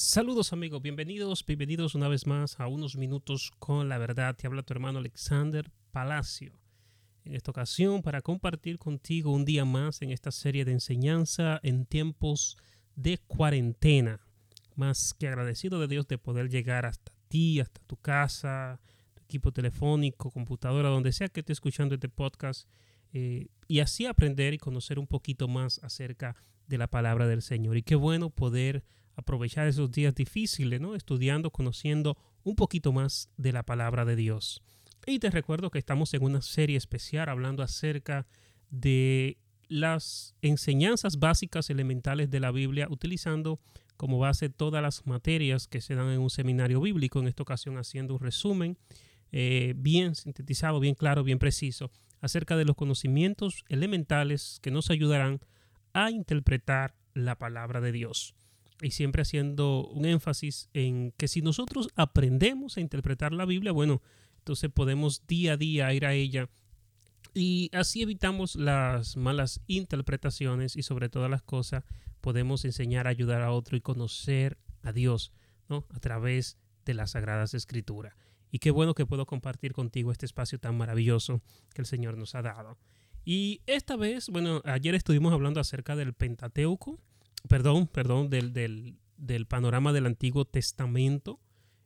Saludos amigos, bienvenidos, bienvenidos una vez más a unos minutos con la verdad. Te habla tu hermano Alexander Palacio. En esta ocasión para compartir contigo un día más en esta serie de enseñanza en tiempos de cuarentena. Más que agradecido de Dios de poder llegar hasta ti, hasta tu casa, tu equipo telefónico, computadora, donde sea que esté escuchando este podcast eh, y así aprender y conocer un poquito más acerca de la palabra del Señor. Y qué bueno poder aprovechar esos días difíciles, ¿no? Estudiando, conociendo un poquito más de la palabra de Dios. Y te recuerdo que estamos en una serie especial hablando acerca de las enseñanzas básicas elementales de la Biblia, utilizando como base todas las materias que se dan en un seminario bíblico, en esta ocasión haciendo un resumen eh, bien sintetizado, bien claro, bien preciso, acerca de los conocimientos elementales que nos ayudarán a interpretar la palabra de Dios y siempre haciendo un énfasis en que si nosotros aprendemos a interpretar la Biblia, bueno, entonces podemos día a día ir a ella y así evitamos las malas interpretaciones y sobre todas las cosas podemos enseñar a ayudar a otro y conocer a Dios, ¿no? A través de las Sagradas Escrituras. Y qué bueno que puedo compartir contigo este espacio tan maravilloso que el Señor nos ha dado. Y esta vez, bueno, ayer estuvimos hablando acerca del Pentateuco, perdón, perdón, del, del, panorama del Antiguo Testamento.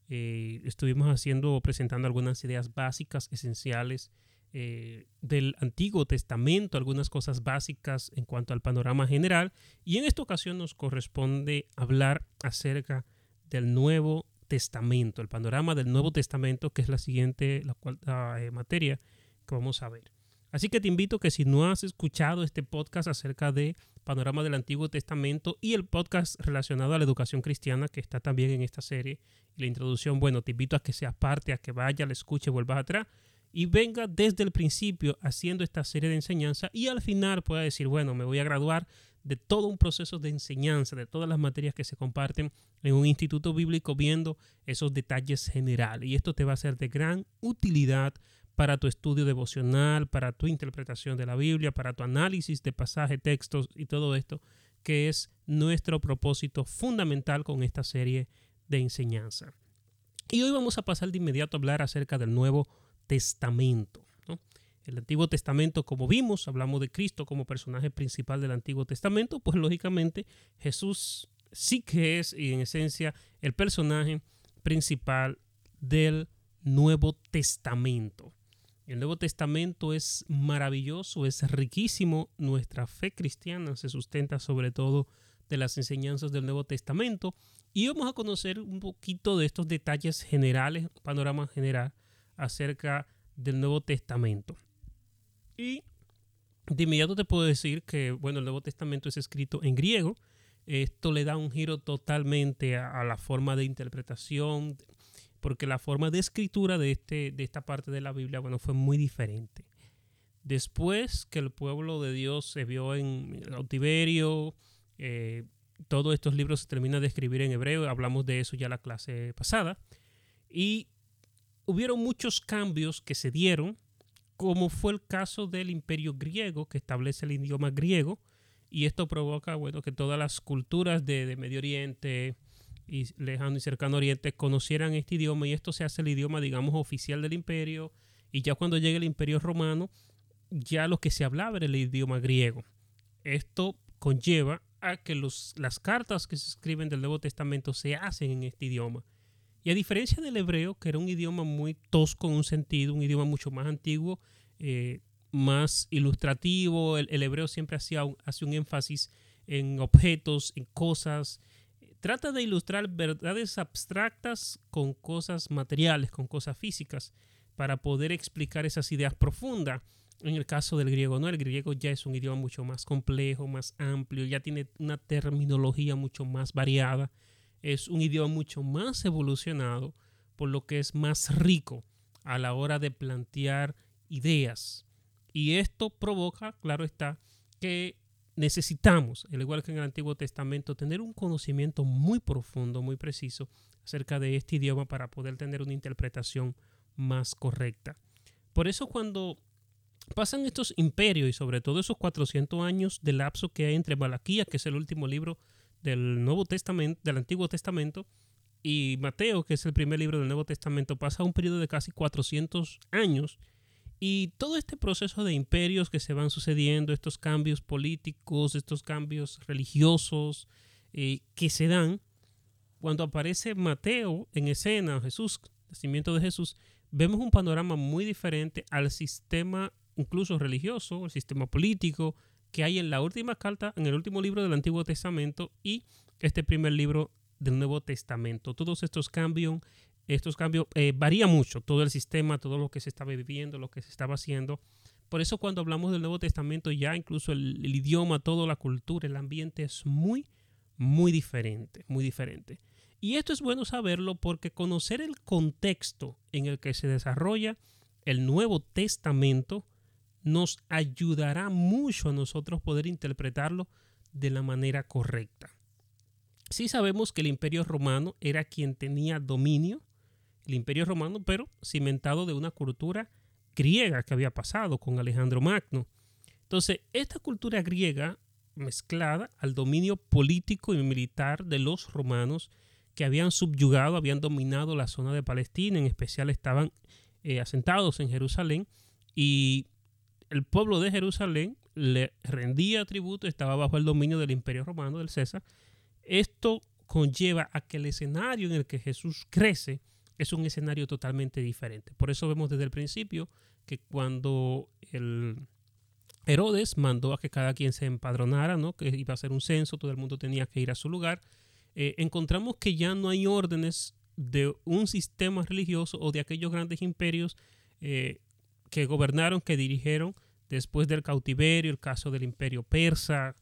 Eh, estuvimos haciendo, presentando algunas ideas básicas, esenciales eh, del Antiguo Testamento, algunas cosas básicas en cuanto al panorama general. Y en esta ocasión nos corresponde hablar acerca del Nuevo Testamento, el panorama del Nuevo Testamento, que es la siguiente la cual, eh, materia que vamos a ver. Así que te invito que si no has escuchado este podcast acerca de panorama del Antiguo Testamento y el podcast relacionado a la educación cristiana que está también en esta serie y la introducción, bueno, te invito a que seas parte, a que vaya, la escuche, vuelvas atrás y venga desde el principio haciendo esta serie de enseñanza y al final pueda decir, bueno, me voy a graduar de todo un proceso de enseñanza, de todas las materias que se comparten en un instituto bíblico, viendo esos detalles generales. Y esto te va a ser de gran utilidad para tu estudio devocional, para tu interpretación de la Biblia, para tu análisis de pasaje, textos y todo esto, que es nuestro propósito fundamental con esta serie de enseñanza. Y hoy vamos a pasar de inmediato a hablar acerca del Nuevo Testamento. El Antiguo Testamento, como vimos, hablamos de Cristo como personaje principal del Antiguo Testamento, pues lógicamente Jesús sí que es, y en esencia, el personaje principal del Nuevo Testamento. El Nuevo Testamento es maravilloso, es riquísimo. Nuestra fe cristiana se sustenta sobre todo de las enseñanzas del Nuevo Testamento. Y vamos a conocer un poquito de estos detalles generales, panorama general acerca del Nuevo Testamento. Y de inmediato te puedo decir que, bueno, el Nuevo Testamento es escrito en griego. Esto le da un giro totalmente a, a la forma de interpretación, porque la forma de escritura de, este, de esta parte de la Biblia, bueno, fue muy diferente. Después que el pueblo de Dios se vio en cautiverio, eh, todos estos libros se terminan de escribir en hebreo, hablamos de eso ya la clase pasada, y hubieron muchos cambios que se dieron, como fue el caso del imperio griego, que establece el idioma griego, y esto provoca, bueno, que todas las culturas de, de Medio Oriente, y lejano y cercano oriente conocieran este idioma y esto se hace el idioma, digamos, oficial del imperio y ya cuando llegue el imperio romano, ya lo que se hablaba era el idioma griego. Esto conlleva a que los, las cartas que se escriben del Nuevo Testamento se hacen en este idioma. Y a diferencia del hebreo, que era un idioma muy tosco en un sentido, un idioma mucho más antiguo, eh, más ilustrativo, el, el, hebreo siempre hacía un, hace un énfasis en objetos, en cosas, Trata de ilustrar verdades abstractas con cosas materiales, con cosas físicas, para poder explicar esas ideas profundas. En el caso del griego, ¿no? El griego ya es un idioma mucho más complejo, más amplio, ya tiene una terminología mucho más variada, es un idioma mucho más evolucionado, por lo que es más rico a la hora de plantear ideas. Y esto provoca, claro está, que necesitamos, al igual que en el Antiguo Testamento, tener un conocimiento muy profundo, muy preciso acerca de este idioma para poder tener una interpretación más correcta. Por eso cuando pasan estos imperios y sobre todo esos 400 años de lapso que hay entre Malaquía, que es el último libro del Nuevo Testamento, del Antiguo Testamento, y Mateo, que es el primer libro del Nuevo Testamento, pasa un periodo de casi 400 años. Y todo este proceso de imperios que se van sucediendo, estos cambios políticos, estos cambios religiosos eh, que se dan, cuando aparece Mateo en escena, Jesús, nacimiento de Jesús, vemos un panorama muy diferente al sistema incluso religioso, el sistema político que hay en la última carta, en el último libro del Antiguo Testamento y este primer libro del Nuevo Testamento. Todos estos cambios, estos cambios eh, varía mucho, todo el sistema, todo lo que se estaba viviendo, lo que se estaba haciendo. Por eso cuando hablamos del Nuevo Testamento ya incluso el, idioma, toda la cultura, el ambiente es muy, muy diferente, muy diferente. Y esto es bueno saberlo porque conocer el contexto en el que se desarrolla el Nuevo Testamento nos ayudará mucho a nosotros poder interpretarlo de la manera correcta. Sí sabemos que el imperio romano era quien tenía dominio, el imperio romano, pero cimentado de una cultura griega que había pasado con Alejandro Magno. Entonces, esta cultura griega mezclada al dominio político y militar de los romanos que habían subyugado, habían dominado la zona de Palestina, en especial estaban eh, asentados en Jerusalén y el pueblo de Jerusalén le rendía tributo, estaba bajo el dominio del imperio romano, del César. Esto conlleva a que el escenario en el que Jesús crece es un escenario totalmente diferente. Por eso vemos desde el principio que cuando el Herodes mandó a que cada quien se empadronara, ¿no? que iba a ser un censo, todo el mundo tenía que ir a su lugar, eh, encontramos que ya no hay órdenes de un sistema religioso o de aquellos grandes imperios eh, que gobernaron, que dirigieron después del cautiverio, el caso del imperio persa,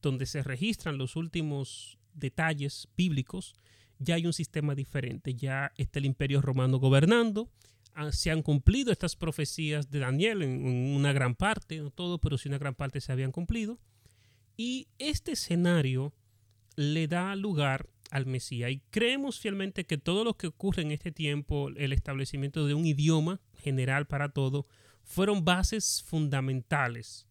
donde se registran los últimos detalles bíblicos, ya hay un sistema diferente, ya está el imperio romano gobernando, ah, se han cumplido estas profecías de Daniel en, una gran parte, no todo, pero sí una gran parte se habían cumplido, y este escenario le da lugar al Mesías. Y creemos fielmente que todo lo que ocurre en este tiempo, el establecimiento de un idioma general para todo, fueron bases fundamentales.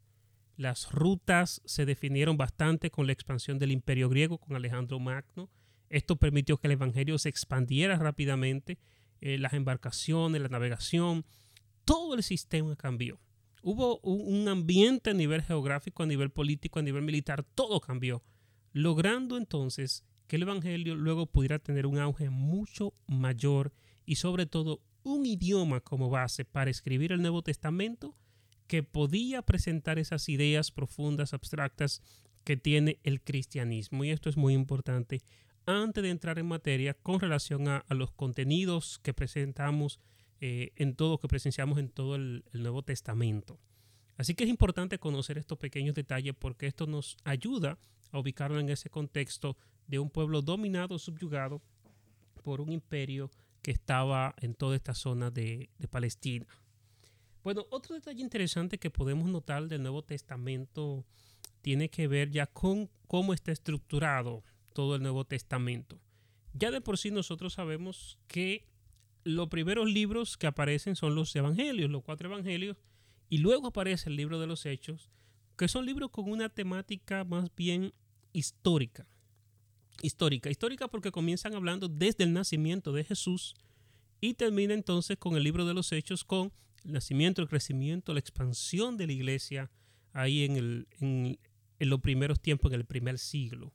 Las rutas se definieron bastante con la expansión del imperio griego, con Alejandro Magno. Esto permitió que el Evangelio se expandiera rápidamente. Eh, las embarcaciones, la navegación, todo el sistema cambió. Hubo un ambiente a nivel geográfico, a nivel político, a nivel militar, todo cambió logrando entonces que el Evangelio luego pudiera tener un auge mucho mayor y sobre todo un idioma como base para escribir el Nuevo Testamento que podía presentar esas ideas profundas, abstractas que tiene el cristianismo. Y esto es muy importante antes de entrar en materia con relación a, los contenidos que presentamos eh, en todo, que presenciamos en todo el Nuevo Testamento. Así que es importante conocer estos pequeños detalles porque esto nos ayuda a ubicarlo en ese contexto de un pueblo dominado, subyugado por un imperio que estaba en toda esta zona de, Palestina. Bueno, otro detalle interesante que podemos notar del Nuevo Testamento tiene que ver ya con cómo está estructurado todo el Nuevo Testamento. Ya de por sí nosotros sabemos que los primeros libros que aparecen son los evangelios, los cuatro evangelios, y luego aparece el libro de los hechos, que son libros con una temática más bien histórica. Histórica, histórica porque comienzan hablando desde el nacimiento de Jesús y termina entonces con el libro de los hechos con el nacimiento, el crecimiento, la expansión de la iglesia ahí en, el, en, en los primeros tiempos, en el primer siglo.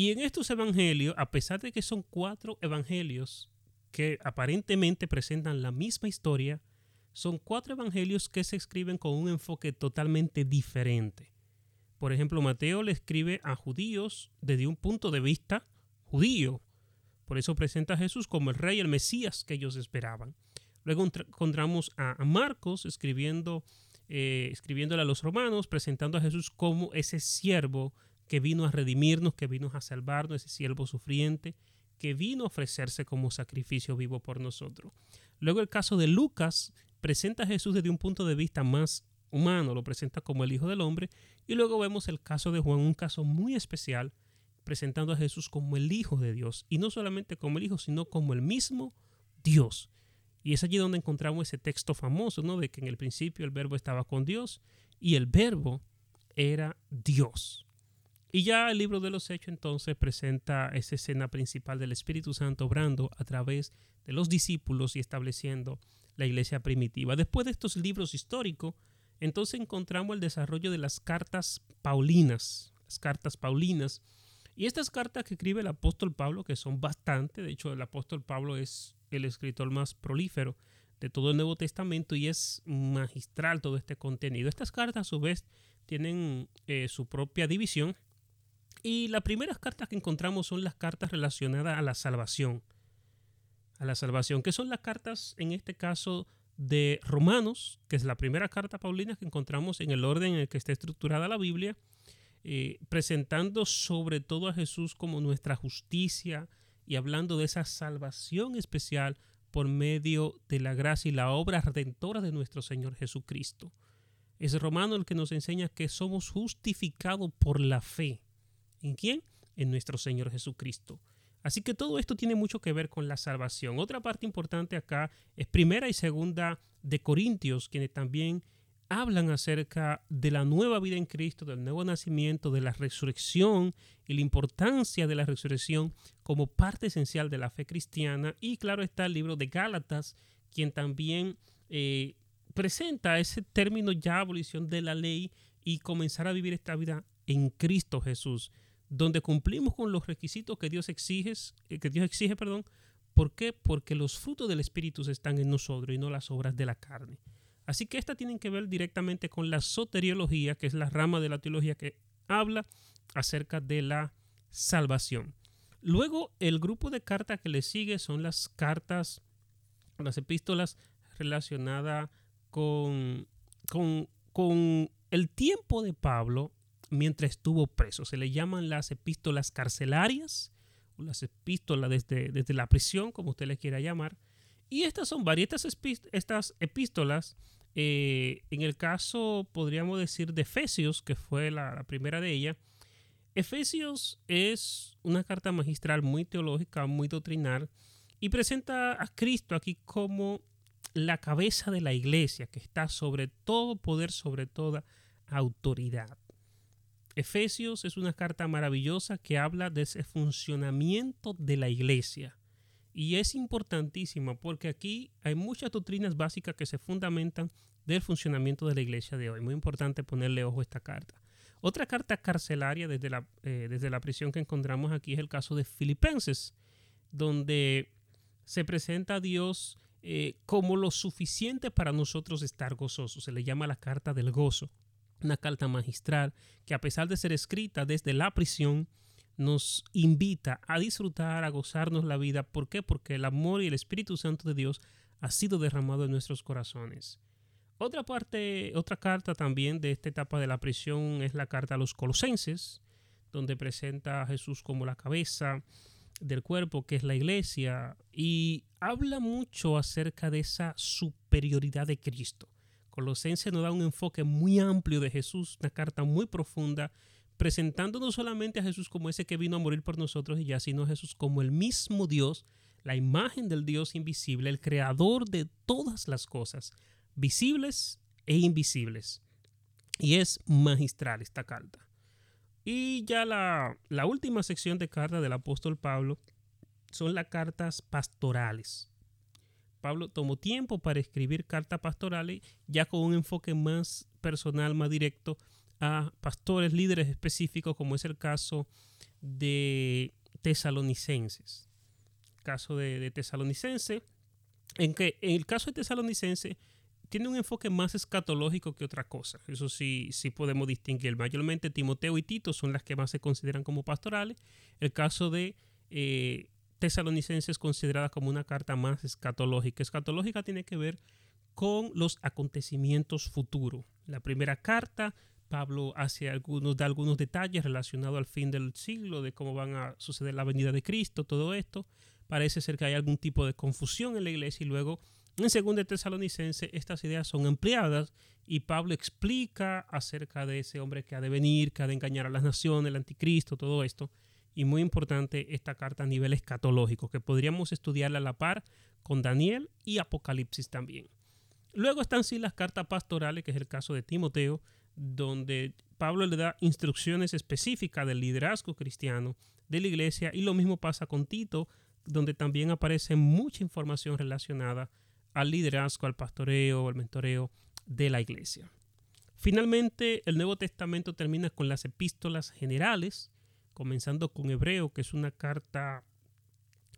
Y en estos evangelios, a pesar de que son cuatro evangelios que aparentemente presentan la misma historia, son cuatro evangelios que se escriben con un enfoque totalmente diferente. Por ejemplo, Mateo le escribe a judíos desde un punto de vista judío. Por eso presenta a Jesús como el rey, el Mesías que ellos esperaban. Luego encontramos a Marcos escribiendo, eh, escribiéndole a los romanos, presentando a Jesús como ese siervo que vino a redimirnos, que vino a salvarnos, ese siervo sufriente, que vino a ofrecerse como sacrificio vivo por nosotros. Luego el caso de Lucas presenta a Jesús desde un punto de vista más humano, lo presenta como el Hijo del Hombre, y luego vemos el caso de Juan, un caso muy especial, presentando a Jesús como el Hijo de Dios, y no solamente como el Hijo, sino como el mismo Dios. Y es allí donde encontramos ese texto famoso, ¿no? De que en el principio el verbo estaba con Dios y el verbo era Dios. Y ya el libro de los Hechos entonces presenta esa escena principal del Espíritu Santo obrando a través de los discípulos y estableciendo la iglesia primitiva. Después de estos libros históricos, entonces encontramos el desarrollo de las cartas paulinas, las cartas paulinas. Y estas cartas que escribe el apóstol Pablo, que son bastante, de hecho el apóstol Pablo es el escritor más prolífero de todo el Nuevo Testamento y es magistral todo este contenido. Estas cartas a su vez tienen eh, su propia división y las primeras cartas que encontramos son las cartas relacionadas a la salvación. A la salvación, que son las cartas en este caso de Romanos, que es la primera carta paulina que encontramos en el orden en el que está estructurada la Biblia, eh, presentando sobre todo a Jesús como nuestra justicia y hablando de esa salvación especial por medio de la gracia y la obra redentora de nuestro Señor Jesucristo. Es Romano el que nos enseña que somos justificados por la fe. ¿En quién? En nuestro Señor Jesucristo. Así que todo esto tiene mucho que ver con la salvación. Otra parte importante acá es primera y segunda de Corintios, quienes también hablan acerca de la nueva vida en Cristo, del nuevo nacimiento, de la resurrección y la importancia de la resurrección como parte esencial de la fe cristiana. Y claro está el libro de Gálatas, quien también eh, presenta ese término ya abolición de la ley y comenzar a vivir esta vida en Cristo Jesús donde cumplimos con los requisitos que Dios exige, eh, que Dios exige, perdón. ¿Por qué? Porque los frutos del Espíritu están en nosotros y no las obras de la carne. Así que estas tienen que ver directamente con la soteriología, que es la rama de la teología que habla acerca de la salvación. Luego, el grupo de cartas que le sigue son las cartas, las epístolas relacionadas con, con, con el tiempo de Pablo mientras estuvo preso. Se le llaman las epístolas carcelarias o las epístolas desde, desde la prisión, como usted le quiera llamar. Y estas son varias, estas epístolas, eh, en el caso, podríamos decir, de Efesios, que fue la, primera de ellas, Efesios es una carta magistral muy teológica, muy doctrinal, y presenta a Cristo aquí como la cabeza de la iglesia, que está sobre todo poder, sobre toda autoridad. Efesios es una carta maravillosa que habla de ese funcionamiento de la iglesia. Y es importantísima porque aquí hay muchas doctrinas básicas que se fundamentan del funcionamiento de la iglesia de hoy. Muy importante ponerle ojo a esta carta. Otra carta carcelaria desde la, eh, desde la prisión que encontramos aquí es el caso de Filipenses, donde se presenta a Dios eh, como lo suficiente para nosotros estar gozosos. Se le llama la carta del gozo una carta magistral que a pesar de ser escrita desde la prisión, nos invita a disfrutar, a gozarnos la vida. ¿Por qué? Porque el amor y el Espíritu Santo de Dios ha sido derramado en nuestros corazones. Otra parte, otra carta también de esta etapa de la prisión es la carta a los colosenses, donde presenta a Jesús como la cabeza del cuerpo, que es la iglesia, y habla mucho acerca de esa superioridad de Cristo. Colosenses nos da un enfoque muy amplio de Jesús, una carta muy profunda, presentando no solamente a Jesús como ese que vino a morir por nosotros y ya, sino a Jesús como el mismo Dios, la imagen del Dios invisible, el creador de todas las cosas, visibles e invisibles. Y es magistral esta carta. Y ya la, la última sección de carta del apóstol Pablo son las cartas pastorales. Pablo tomó tiempo para escribir cartas pastorales ya con un enfoque más personal, más directo a pastores, líderes específicos, como es el caso de tesalonicenses. Caso de, tesalonicense, en que en el caso de tesalonicense tiene un enfoque más escatológico que otra cosa. Eso sí, sí podemos distinguir. Mayormente Timoteo y Tito son las que más se consideran como pastorales. El caso de eh, Tesalonicenses es considerada como una carta más escatológica. Escatológica tiene que ver con los acontecimientos futuros. La primera carta, Pablo hace algunos, da algunos detalles relacionados al fin del siglo, de cómo van a suceder la venida de Cristo, todo esto. Parece ser que hay algún tipo de confusión en la iglesia y luego en segundo Tesalonicense estas ideas son ampliadas y Pablo explica acerca de ese hombre que ha de venir, que ha de engañar a las naciones, el anticristo, todo esto y muy importante esta carta a nivel escatológico, que podríamos estudiarla a la par con Daniel y Apocalipsis también. Luego están sí las cartas pastorales, que es el caso de Timoteo, donde Pablo le da instrucciones específicas del liderazgo cristiano de la iglesia y lo mismo pasa con Tito, donde también aparece mucha información relacionada al liderazgo, al pastoreo, al mentoreo de la iglesia. Finalmente, el Nuevo Testamento termina con las epístolas generales, comenzando con Hebreo, que es una carta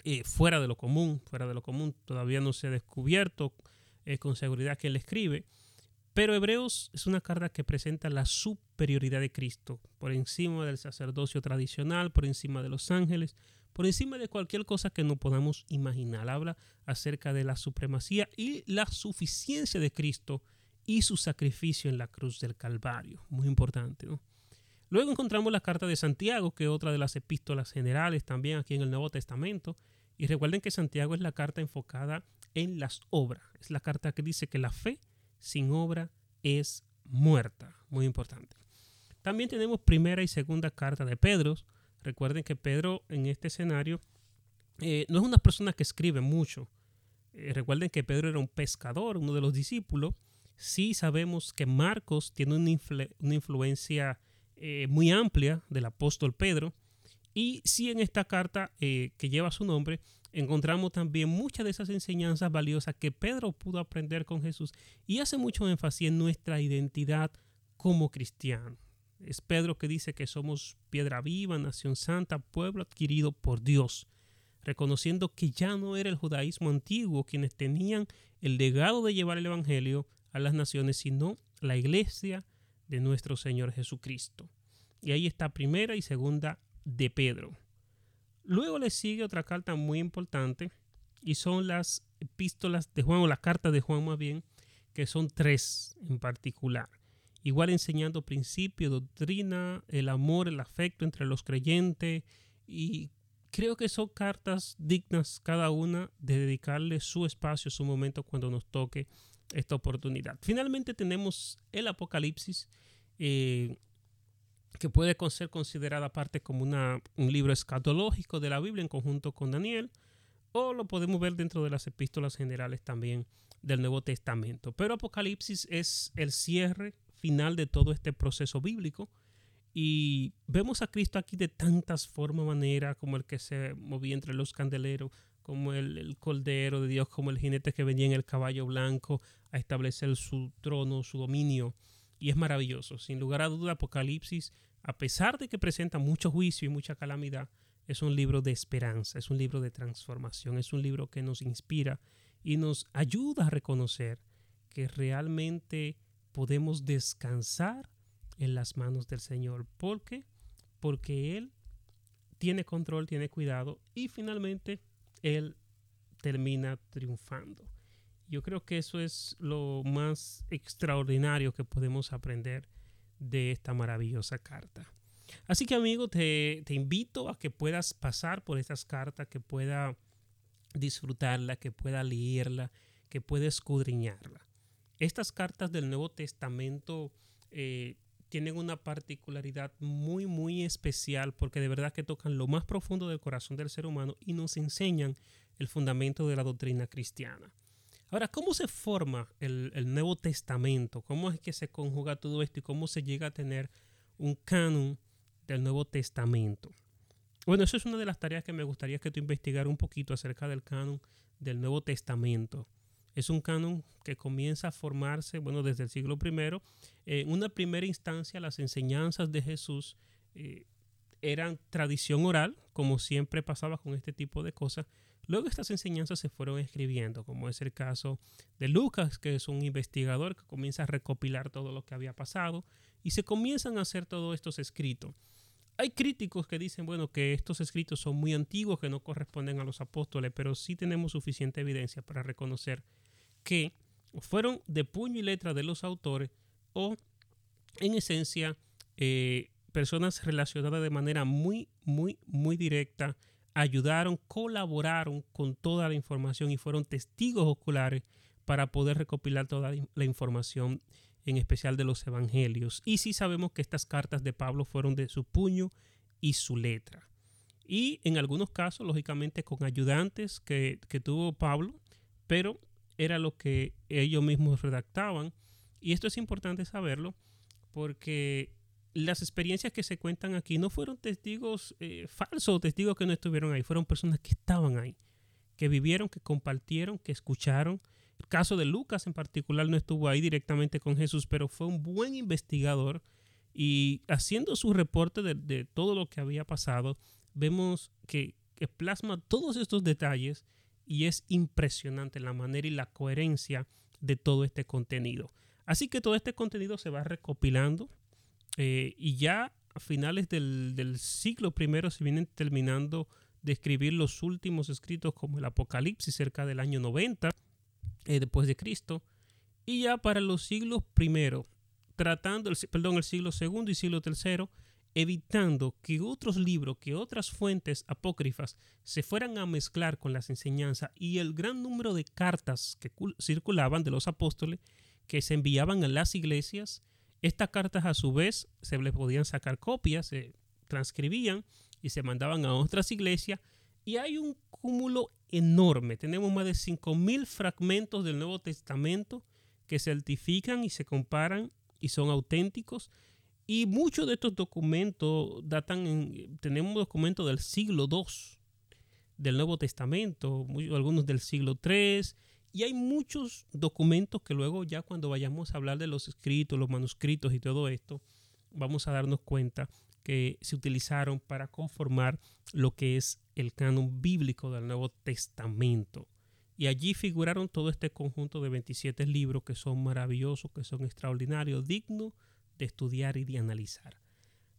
eh, fuera de lo común, fuera de lo común, todavía no se ha descubierto eh, con seguridad que él escribe, pero Hebreos es una carta que presenta la superioridad de Cristo por encima del sacerdocio tradicional, por encima de los ángeles, por encima de cualquier cosa que no podamos imaginar. Habla acerca de la supremacía y la suficiencia de Cristo y su sacrificio en la cruz del Calvario. Muy importante, ¿no? Luego encontramos la carta de Santiago, que es otra de las epístolas generales también aquí en el Nuevo Testamento. Y recuerden que Santiago es la carta enfocada en las obras. Es la carta que dice que la fe sin obra es muerta. Muy importante. También tenemos primera y segunda carta de Pedro. Recuerden que Pedro en este escenario eh, no es una persona que escribe mucho. Eh, recuerden que Pedro era un pescador, uno de los discípulos. Sí sabemos que Marcos tiene una, una influencia eh, muy amplia del apóstol Pedro. Y sí en esta carta que lleva su nombre encontramos también muchas de esas enseñanzas valiosas que Pedro pudo aprender con Jesús y hace mucho énfasis en nuestra identidad como cristiano. Es Pedro que dice que somos piedra viva, nación santa, pueblo adquirido por Dios, reconociendo que ya no era el judaísmo antiguo quienes tenían el legado de llevar el Evangelio a las naciones, sino la iglesia de nuestro Señor Jesucristo. Y ahí está primera y segunda de Pedro. Luego le sigue otra carta muy importante y son las epístolas de Juan o las cartas de Juan más bien, que son tres en particular. Igual enseñando principio, doctrina, el amor, el afecto entre los creyentes y creo que son cartas dignas cada una de dedicarle su espacio, su momento cuando nos toque esta oportunidad. Finalmente tenemos el Apocalipsis. Eh, que puede ser considerada parte como un libro escatológico de la Biblia en conjunto con Daniel, o lo podemos ver dentro de las epístolas generales también del Nuevo Testamento. Pero Apocalipsis es el cierre final de todo este proceso bíblico y vemos a Cristo aquí de tantas formas, maneras, como el que se movía entre los candeleros, como el, el, cordero de Dios, como el jinete que venía en el caballo blanco a establecer su trono, su dominio. Y es maravilloso. Sin lugar a duda, Apocalipsis a pesar de que presenta mucho juicio y mucha calamidad, es un libro de esperanza, es un libro de transformación, es un libro que nos inspira y nos ayuda a reconocer que realmente podemos descansar en las manos del Señor. ¿Por qué? Porque Él tiene control, tiene cuidado y finalmente Él termina triunfando. Yo creo que eso es lo más extraordinario que podemos aprender de esta maravillosa carta. Así que amigo, te, invito a que puedas pasar por estas cartas, que pueda disfrutarla, que pueda leerla, que pueda escudriñarla. Estas cartas del Nuevo Testamento eh, tienen una particularidad muy, muy especial porque de verdad que tocan lo más profundo del corazón del ser humano y nos enseñan el fundamento de la doctrina cristiana. Ahora, ¿cómo se forma el, Nuevo Testamento? ¿Cómo es que se conjuga todo esto y cómo se llega a tener un canon del Nuevo Testamento? Bueno, eso es una de las tareas que me gustaría que tú investigaras un poquito acerca del canon del Nuevo Testamento. Es un canon que comienza a formarse, bueno, desde el siglo I. en una primera instancia, las enseñanzas de Jesús eh, eran tradición oral, como siempre pasaba con este tipo de cosas, Luego estas enseñanzas se fueron escribiendo, como es el caso de Lucas, que es un investigador que comienza a recopilar todo lo que había pasado y se comienzan a hacer todos estos escritos. Hay críticos que dicen, bueno, que estos escritos son muy antiguos, que no corresponden a los apóstoles, pero sí tenemos suficiente evidencia para reconocer que fueron de puño y letra de los autores o, en esencia, eh, personas relacionadas de manera muy, muy, muy directa ayudaron, colaboraron con toda la información y fueron testigos oculares para poder recopilar toda la información, en especial de los evangelios. Y sí sabemos que estas cartas de Pablo fueron de su puño y su letra. Y en algunos casos, lógicamente, con ayudantes que, que tuvo Pablo, pero era lo que ellos mismos redactaban. Y esto es importante saberlo porque las experiencias que se cuentan aquí no fueron testigos eh, falsos, testigos que no estuvieron ahí, fueron personas que estaban ahí, que vivieron, que compartieron, que escucharon. El caso de Lucas en particular no estuvo ahí directamente con Jesús, pero fue un buen investigador y haciendo su reporte de, todo lo que había pasado, vemos que, que plasma todos estos detalles y es impresionante la manera y la coherencia de todo este contenido. Así que todo este contenido se va recopilando eh, y ya a finales del, siglo I se vienen terminando de escribir los últimos escritos como el Apocalipsis cerca del año 90 eh, después de Cristo. Y ya para los siglos I, tratando, el, perdón, el siglo II y siglo III, evitando que otros libros, que otras fuentes apócrifas se fueran a mezclar con las enseñanzas y el gran número de cartas que circulaban de los apóstoles que se enviaban a las iglesias estas cartas a su vez se les podían sacar copias, se transcribían y se mandaban a otras iglesias. Y hay un cúmulo enorme. Tenemos más de 5.000 fragmentos del Nuevo Testamento que certifican y se comparan y son auténticos. Y muchos de estos documentos datan, en, tenemos documentos del siglo II del Nuevo Testamento, algunos del siglo III y hay muchos documentos que luego ya cuando vayamos a hablar de los escritos, los manuscritos y todo esto, vamos a darnos cuenta que se utilizaron para conformar lo que es el canon bíblico del Nuevo Testamento. Y allí figuraron todo este conjunto de 27 libros que son maravillosos, que son extraordinarios, dignos de estudiar y de analizar.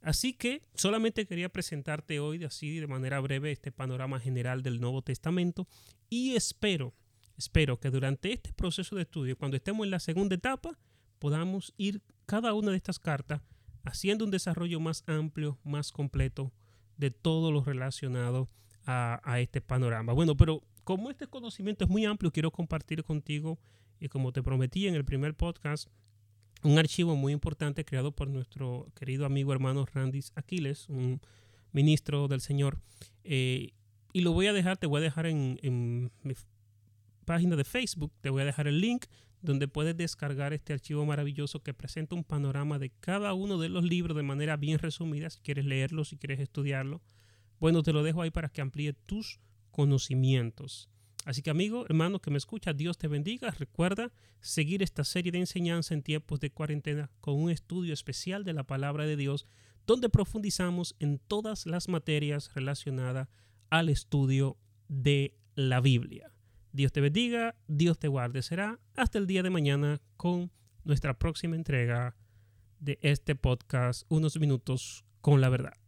Así que solamente quería presentarte hoy así de manera breve este panorama general del Nuevo Testamento y espero Espero que durante este proceso de estudio, cuando estemos en la segunda etapa, podamos ir cada una de estas cartas haciendo un desarrollo más amplio, más completo de todo lo relacionado a, este panorama. Bueno, pero como este conocimiento es muy amplio, quiero compartir contigo, y como te prometí en el primer podcast, un archivo muy importante creado por nuestro querido amigo hermano Randis Aquiles, un ministro del Señor. Eh, y lo voy a dejar, te voy a dejar en, en mi página de Facebook. Te voy a dejar el link donde puedes descargar este archivo maravilloso que presenta un panorama de cada uno de los libros de manera bien resumida. Si quieres leerlo, si quieres estudiarlo, bueno, te lo dejo ahí para que amplíe tus conocimientos. Así que amigo, hermano que me escucha, Dios te bendiga. Recuerda seguir esta serie de enseñanza en tiempos de cuarentena con un estudio especial de la palabra de Dios, donde profundizamos en todas las materias relacionadas al estudio de la Biblia. Dios te bendiga, Dios te guarde. Será hasta el día de mañana con nuestra próxima entrega de este podcast, unos minutos con la verdad.